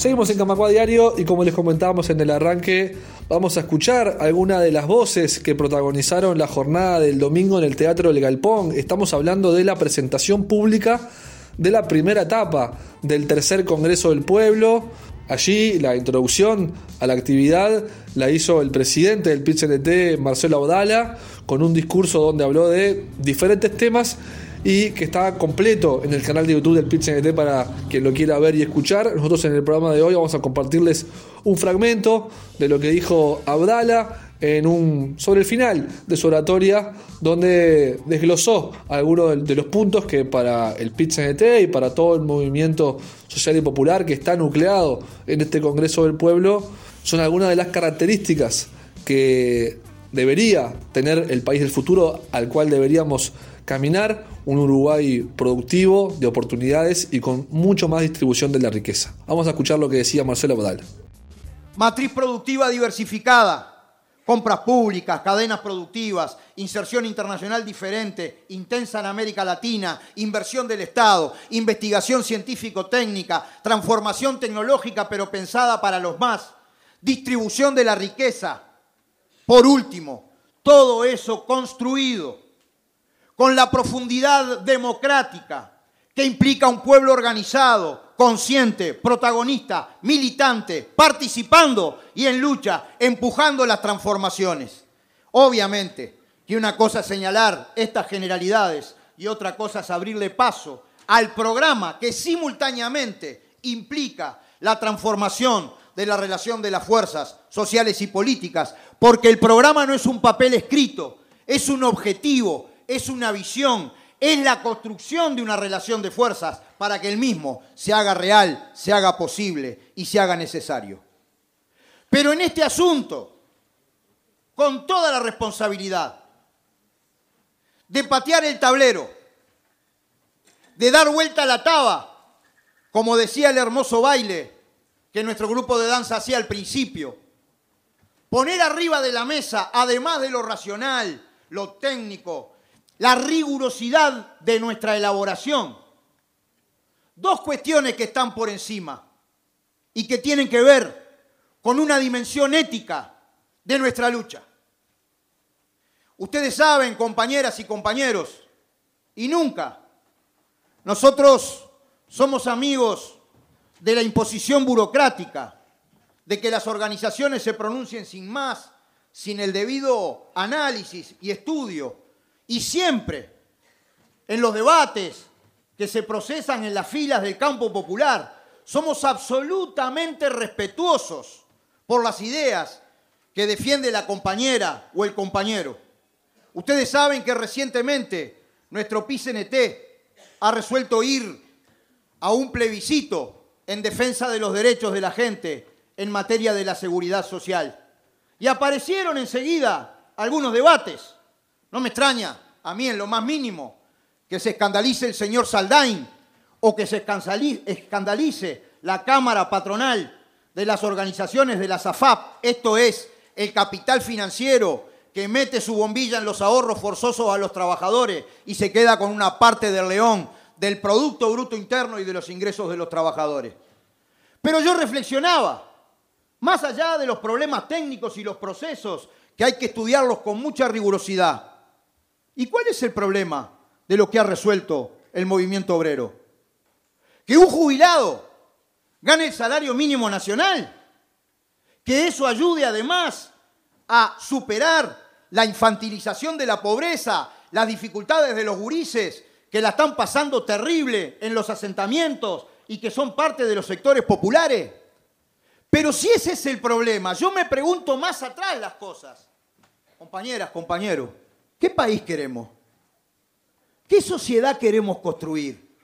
Seguimos en Camacua Diario y como les comentábamos en el arranque, vamos a escuchar algunas de las voces que protagonizaron la jornada del domingo en el Teatro del Galpón. Estamos hablando de la presentación pública de la primera etapa del tercer Congreso del Pueblo. Allí la introducción a la actividad la hizo el presidente del PIT-CNT, Marcelo Audala, con un discurso donde habló de diferentes temas y que está completo en el canal de YouTube del PIT para quien lo quiera ver y escuchar. Nosotros en el programa de hoy vamos a compartirles un fragmento de lo que dijo Abdala en un, sobre el final de su oratoria, donde desglosó algunos de los puntos que para el pit y para todo el movimiento social y popular que está nucleado en este Congreso del Pueblo, son algunas de las características que debería tener el país del futuro al cual deberíamos caminar un Uruguay productivo, de oportunidades y con mucho más distribución de la riqueza. Vamos a escuchar lo que decía Marcelo Bodal. Matriz productiva diversificada, compras públicas, cadenas productivas, inserción internacional diferente, intensa en América Latina, inversión del Estado, investigación científico-técnica, transformación tecnológica pero pensada para los más, distribución de la riqueza. Por último, todo eso construido con la profundidad democrática que implica un pueblo organizado, consciente, protagonista, militante, participando y en lucha, empujando las transformaciones. Obviamente que una cosa es señalar estas generalidades y otra cosa es abrirle paso al programa que simultáneamente implica la transformación de la relación de las fuerzas sociales y políticas, porque el programa no es un papel escrito, es un objetivo, es una visión, es la construcción de una relación de fuerzas para que el mismo se haga real, se haga posible y se haga necesario. Pero en este asunto, con toda la responsabilidad de patear el tablero, de dar vuelta a la taba, como decía el hermoso baile que nuestro grupo de danza hacía al principio, poner arriba de la mesa, además de lo racional, lo técnico, la rigurosidad de nuestra elaboración. Dos cuestiones que están por encima y que tienen que ver con una dimensión ética de nuestra lucha. Ustedes saben, compañeras y compañeros, y nunca, nosotros somos amigos de la imposición burocrática, de que las organizaciones se pronuncien sin más, sin el debido análisis y estudio y siempre en los debates que se procesan en las filas del campo popular, somos absolutamente respetuosos por las ideas que defiende la compañera o el compañero. Ustedes saben que recientemente nuestro PICNT ha resuelto ir a un plebiscito en defensa de los derechos de la gente en materia de la seguridad social. Y aparecieron enseguida algunos debates no me extraña, a mí en lo más mínimo, que se escandalice el señor Saldain o que se escandalice la Cámara Patronal de las organizaciones de la SAFAP, esto es, el capital financiero que mete su bombilla en los ahorros forzosos a los trabajadores y se queda con una parte del león del Producto Bruto Interno y de los ingresos de los trabajadores. Pero yo reflexionaba, más allá de los problemas técnicos y los procesos, que hay que estudiarlos con mucha rigurosidad, ¿Y cuál es el problema de lo que ha resuelto el movimiento obrero? Que un jubilado gane el salario mínimo nacional, que eso ayude además a superar la infantilización de la pobreza, las dificultades de los gurises que la están pasando terrible en los asentamientos y que son parte de los sectores populares. Pero si ese es el problema, yo me pregunto más atrás las cosas. Compañeras, compañeros, ¿Qué país queremos? ¿Qué sociedad queremos construir?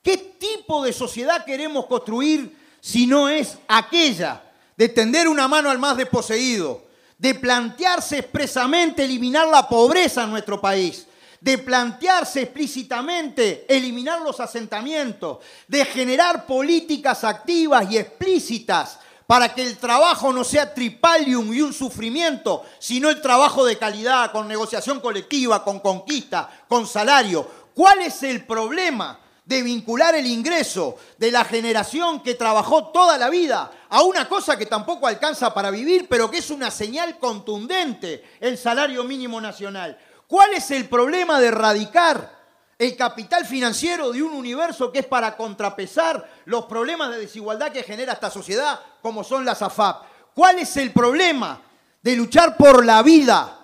¿Qué tipo de sociedad queremos construir si no es aquella de tender una mano al más desposeído, de plantearse expresamente eliminar la pobreza en nuestro país, de plantearse explícitamente eliminar los asentamientos, de generar políticas activas y explícitas para que el trabajo no sea tripalium y un sufrimiento, sino el trabajo de calidad, con negociación colectiva, con conquista, con salario. ¿Cuál es el problema de vincular el ingreso de la generación que trabajó toda la vida a una cosa que tampoco alcanza para vivir, pero que es una señal contundente, el salario mínimo nacional. ¿Cuál es el problema de erradicar el capital financiero de un universo que es para contrapesar los problemas de desigualdad que genera esta sociedad, como son las AFAP? ¿Cuál es el problema de luchar por la vida?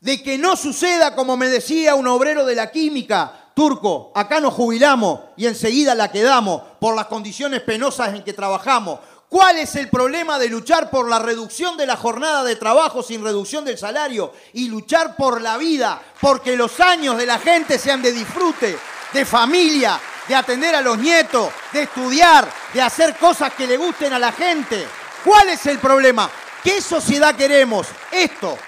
De que no suceda, como me decía un obrero de la química, turco, acá nos jubilamos y enseguida la quedamos por las condiciones penosas en que trabajamos. ¿Cuál es el problema de luchar por la reducción de la jornada de trabajo sin reducción del salario y luchar por la vida, porque los años de la gente sean de disfrute, de familia, de atender a los nietos, de estudiar, de hacer cosas que le gusten a la gente? ¿Cuál es el problema? ¿Qué sociedad queremos? Esto,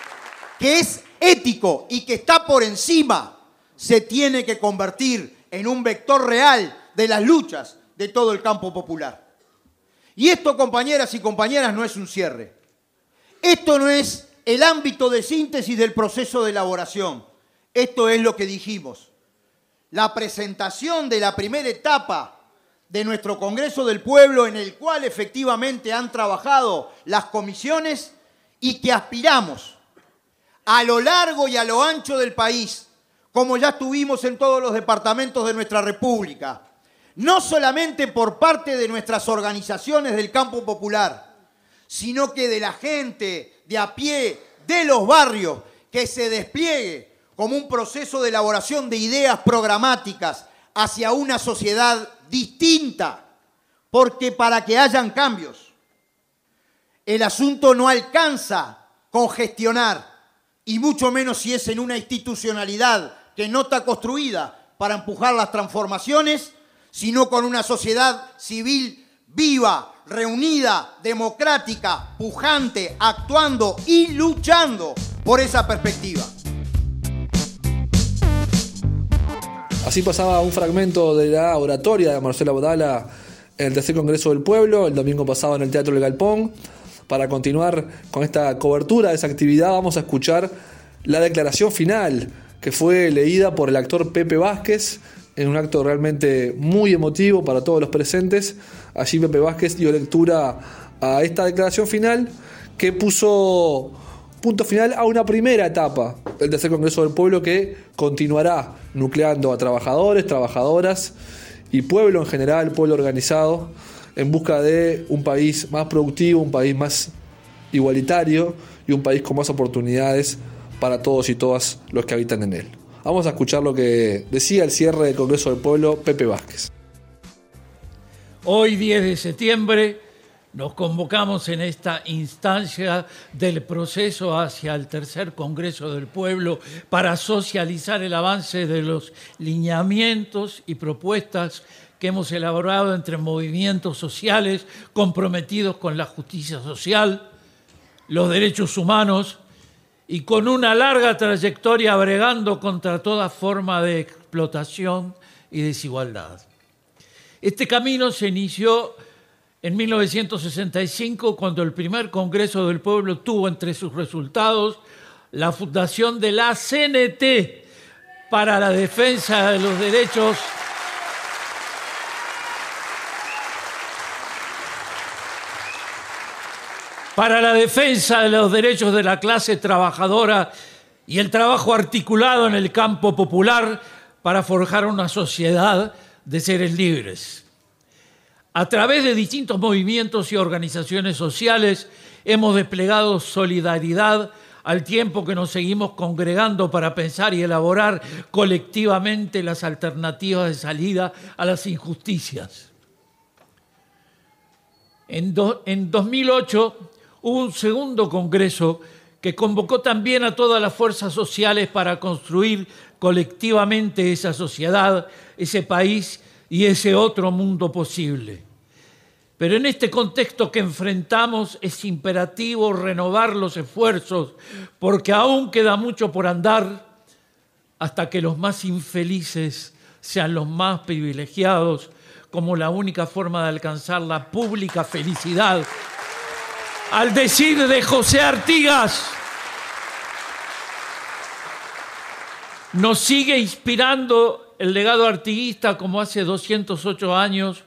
que es ético y que está por encima se tiene que convertir en un vector real de las luchas de todo el campo popular. Y esto, compañeras y compañeras, no es un cierre. Esto no es el ámbito de síntesis del proceso de elaboración. Esto es lo que dijimos. La presentación de la primera etapa de nuestro Congreso del Pueblo en el cual efectivamente han trabajado las comisiones y que aspiramos a lo largo y a lo ancho del país como ya tuvimos en todos los departamentos de nuestra República, no solamente por parte de nuestras organizaciones del campo popular, sino que de la gente de a pie, de los barrios, que se despliegue como un proceso de elaboración de ideas programáticas hacia una sociedad distinta, porque para que hayan cambios, el asunto no alcanza con gestionar, y mucho menos si es en una institucionalidad que no está construida para empujar las transformaciones, sino con una sociedad civil viva, reunida, democrática, pujante, actuando y luchando por esa perspectiva. Así pasaba un fragmento de la oratoria de Marcela Bodala en el tercer Congreso del Pueblo, el domingo pasado en el Teatro del Galpón. Para continuar con esta cobertura de esa actividad, vamos a escuchar la declaración final que fue leída por el actor Pepe Vázquez en un acto realmente muy emotivo para todos los presentes. Allí Pepe Vázquez dio lectura a esta declaración final que puso punto final a una primera etapa del tercer Congreso del Pueblo que continuará nucleando a trabajadores, trabajadoras y pueblo en general, pueblo organizado, en busca de un país más productivo, un país más igualitario y un país con más oportunidades para todos y todas los que habitan en él. Vamos a escuchar lo que decía el cierre del Congreso del Pueblo Pepe Vázquez. Hoy 10 de septiembre nos convocamos en esta instancia del proceso hacia el tercer Congreso del Pueblo para socializar el avance de los lineamientos y propuestas que hemos elaborado entre movimientos sociales comprometidos con la justicia social, los derechos humanos y con una larga trayectoria bregando contra toda forma de explotación y desigualdad. Este camino se inició en 1965 cuando el primer Congreso del Pueblo tuvo entre sus resultados la fundación de la CNT para la defensa de los derechos para la defensa de los derechos de la clase trabajadora y el trabajo articulado en el campo popular para forjar una sociedad de seres libres. A través de distintos movimientos y organizaciones sociales hemos desplegado solidaridad al tiempo que nos seguimos congregando para pensar y elaborar colectivamente las alternativas de salida a las injusticias. En, 2008 hubo un segundo congreso que convocó también a todas las fuerzas sociales para construir colectivamente esa sociedad, ese país y ese otro mundo posible. Pero en este contexto que enfrentamos es imperativo renovar los esfuerzos porque aún queda mucho por andar hasta que los más infelices sean los más privilegiados como la única forma de alcanzar la pública felicidad al decir de José Artigas, nos sigue inspirando el legado artiguista como hace 208 años,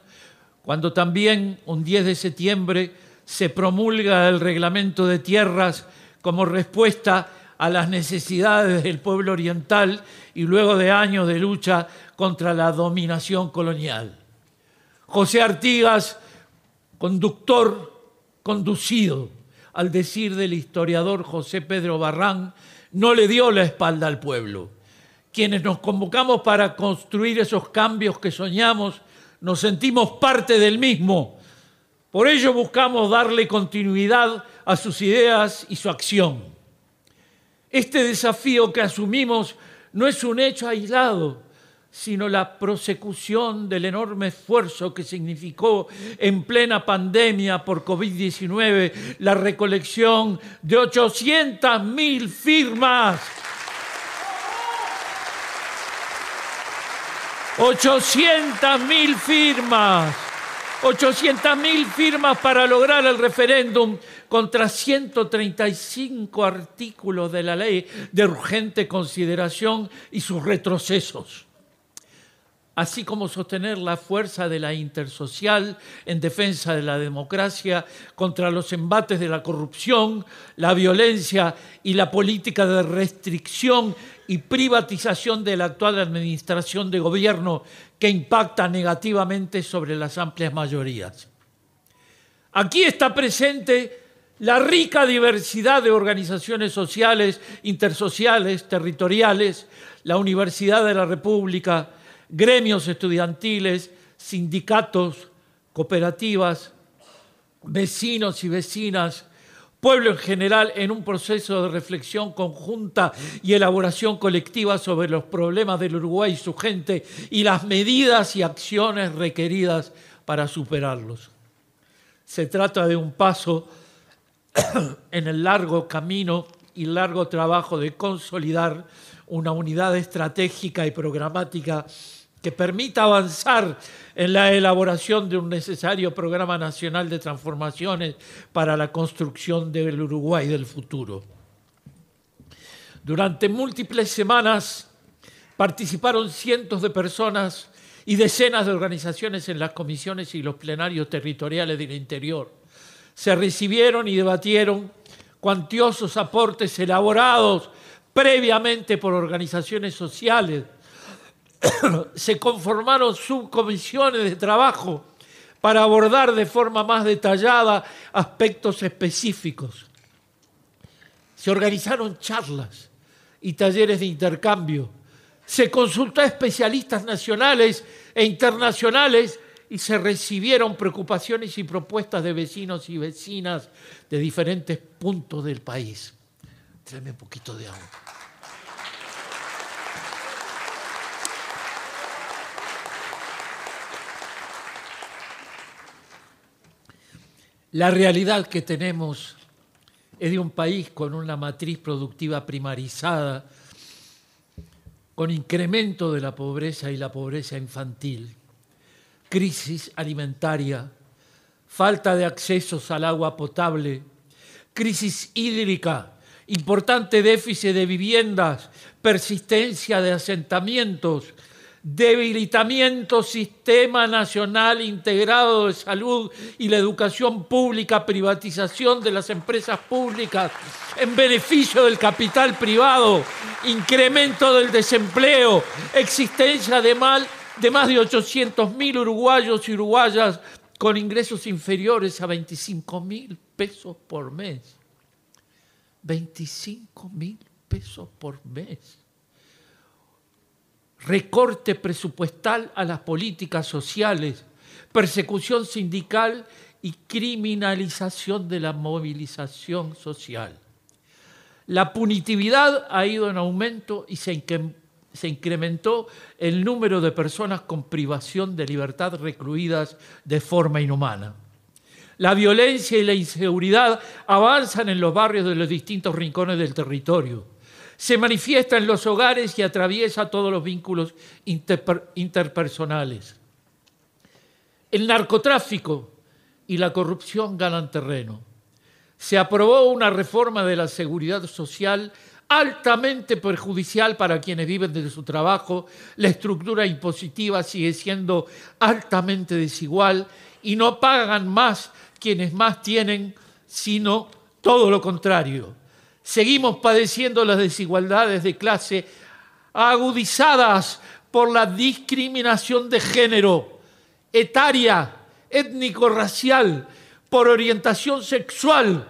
cuando también un 10 de septiembre se promulga el reglamento de tierras como respuesta a las necesidades del pueblo oriental y luego de años de lucha contra la dominación colonial. José Artigas, conductor conducido, al decir del historiador José Pedro Barrán, no le dio la espalda al pueblo. Quienes nos convocamos para construir esos cambios que soñamos, nos sentimos parte del mismo. Por ello buscamos darle continuidad a sus ideas y su acción. Este desafío que asumimos no es un hecho aislado, sino la prosecución del enorme esfuerzo que significó en plena pandemia por COVID-19 la recolección de 800.000 firmas. 800.000 firmas. 800.000 firmas para lograr el referéndum contra 135 artículos de la ley de urgente consideración y sus retrocesos así como sostener la fuerza de la intersocial en defensa de la democracia contra los embates de la corrupción, la violencia y la política de restricción y privatización de la actual administración de gobierno que impacta negativamente sobre las amplias mayorías. Aquí está presente la rica diversidad de organizaciones sociales, intersociales, territoriales, la Universidad de la República, gremios estudiantiles, sindicatos, cooperativas, vecinos y vecinas, pueblo en general en un proceso de reflexión conjunta y elaboración colectiva sobre los problemas del Uruguay y su gente y las medidas y acciones requeridas para superarlos. Se trata de un paso en el largo camino y largo trabajo de consolidar una unidad estratégica y programática que permita avanzar en la elaboración de un necesario programa nacional de transformaciones para la construcción del Uruguay del futuro. Durante múltiples semanas participaron cientos de personas y decenas de organizaciones en las comisiones y los plenarios territoriales del interior. Se recibieron y debatieron cuantiosos aportes elaborados previamente por organizaciones sociales, se conformaron subcomisiones de trabajo para abordar de forma más detallada aspectos específicos. Se organizaron charlas y talleres de intercambio. Se consultó a especialistas nacionales e internacionales y se recibieron preocupaciones y propuestas de vecinos y vecinas de diferentes puntos del país. Tráeme un poquito de agua. La realidad que tenemos es de un país con una matriz productiva primarizada, con incremento de la pobreza y la pobreza infantil, crisis alimentaria, falta de accesos al agua potable, crisis hídrica, importante déficit de viviendas, persistencia de asentamientos, debilitamiento sistema nacional integrado de salud y la educación pública, privatización de las empresas públicas en beneficio del capital privado, incremento del desempleo, existencia de, mal, de más de 800.000 uruguayos y uruguayas con ingresos inferiores a 25 mil pesos por mes. 25 mil pesos por mes recorte presupuestal a las políticas sociales, persecución sindical y criminalización de la movilización social. La punitividad ha ido en aumento y se, incrementó el número de personas con privación de libertad recluidas de forma inhumana. La violencia y la inseguridad avanzan en los barrios de los distintos rincones del territorio se manifiesta en los hogares y atraviesa todos los vínculos interpersonales. El narcotráfico y la corrupción ganan terreno. Se aprobó una reforma de la seguridad social altamente perjudicial para quienes viven de su trabajo, la estructura impositiva sigue siendo altamente desigual y no pagan más quienes más tienen, sino todo lo contrario. Seguimos padeciendo las desigualdades de clase agudizadas por la discriminación de género, etaria, étnico-racial, por orientación sexual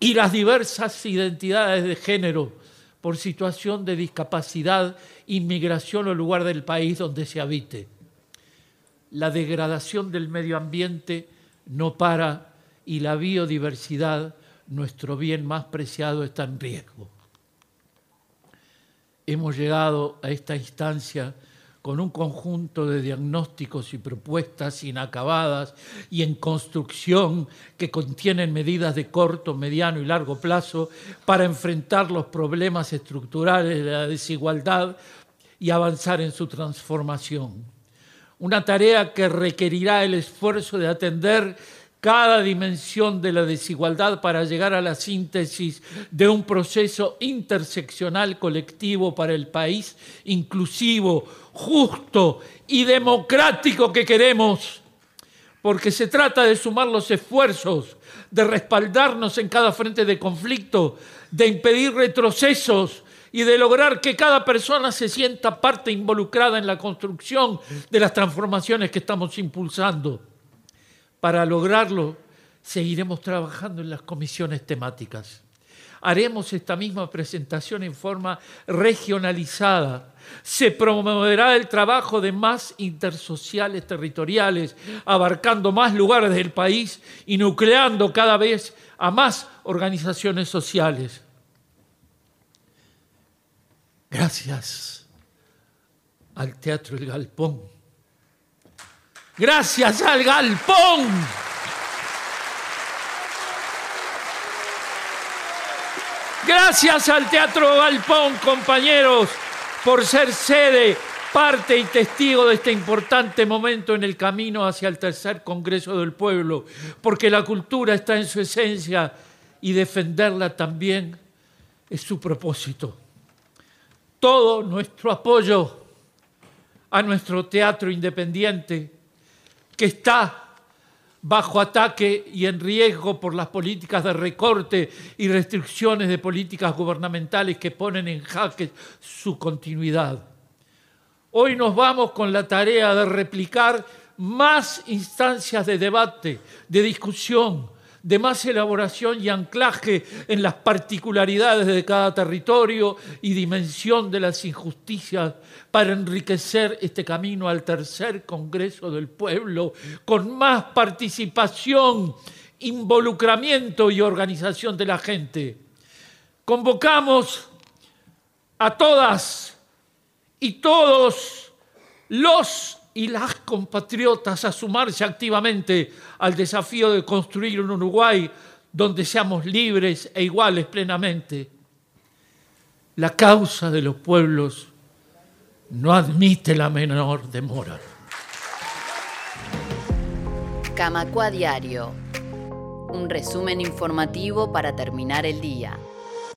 y las diversas identidades de género, por situación de discapacidad, inmigración o lugar del país donde se habite. La degradación del medio ambiente no para y la biodiversidad, nuestro bien más preciado, está en riesgo. Hemos llegado a esta instancia con un conjunto de diagnósticos y propuestas inacabadas y en construcción que contienen medidas de corto, mediano y largo plazo para enfrentar los problemas estructurales de la desigualdad y avanzar en su transformación. Una tarea que requerirá el esfuerzo de atender cada dimensión de la desigualdad para llegar a la síntesis de un proceso interseccional colectivo para el país inclusivo, justo y democrático que queremos, porque se trata de sumar los esfuerzos, de respaldarnos en cada frente de conflicto, de impedir retrocesos y de lograr que cada persona se sienta parte involucrada en la construcción de las transformaciones que estamos impulsando. Para lograrlo, seguiremos trabajando en las comisiones temáticas. Haremos esta misma presentación en forma regionalizada. Se promoverá el trabajo de más intersociales territoriales, abarcando más lugares del país y nucleando cada vez a más organizaciones sociales. Gracias al Teatro El Galpón Gracias al galpón. Gracias al Teatro Galpón, compañeros, por ser sede, parte y testigo de este importante momento en el camino hacia el tercer Congreso del Pueblo, porque la cultura está en su esencia y defenderla también es su propósito. Todo nuestro apoyo a nuestro teatro independiente que está bajo ataque y en riesgo por las políticas de recorte y restricciones de políticas gubernamentales que ponen en jaque su continuidad. Hoy nos vamos con la tarea de replicar más instancias de debate, de discusión, de más elaboración y anclaje en las particularidades de cada territorio y dimensión de las injusticias para enriquecer este camino al tercer Congreso del Pueblo con más participación, involucramiento y organización de la gente. Convocamos a todas y todos los y las compatriotas a sumarse activamente al desafío de construir un Uruguay donde seamos libres e iguales plenamente. La causa de los pueblos no admite la menor demora. Camacua Diario. Un resumen informativo para terminar el día.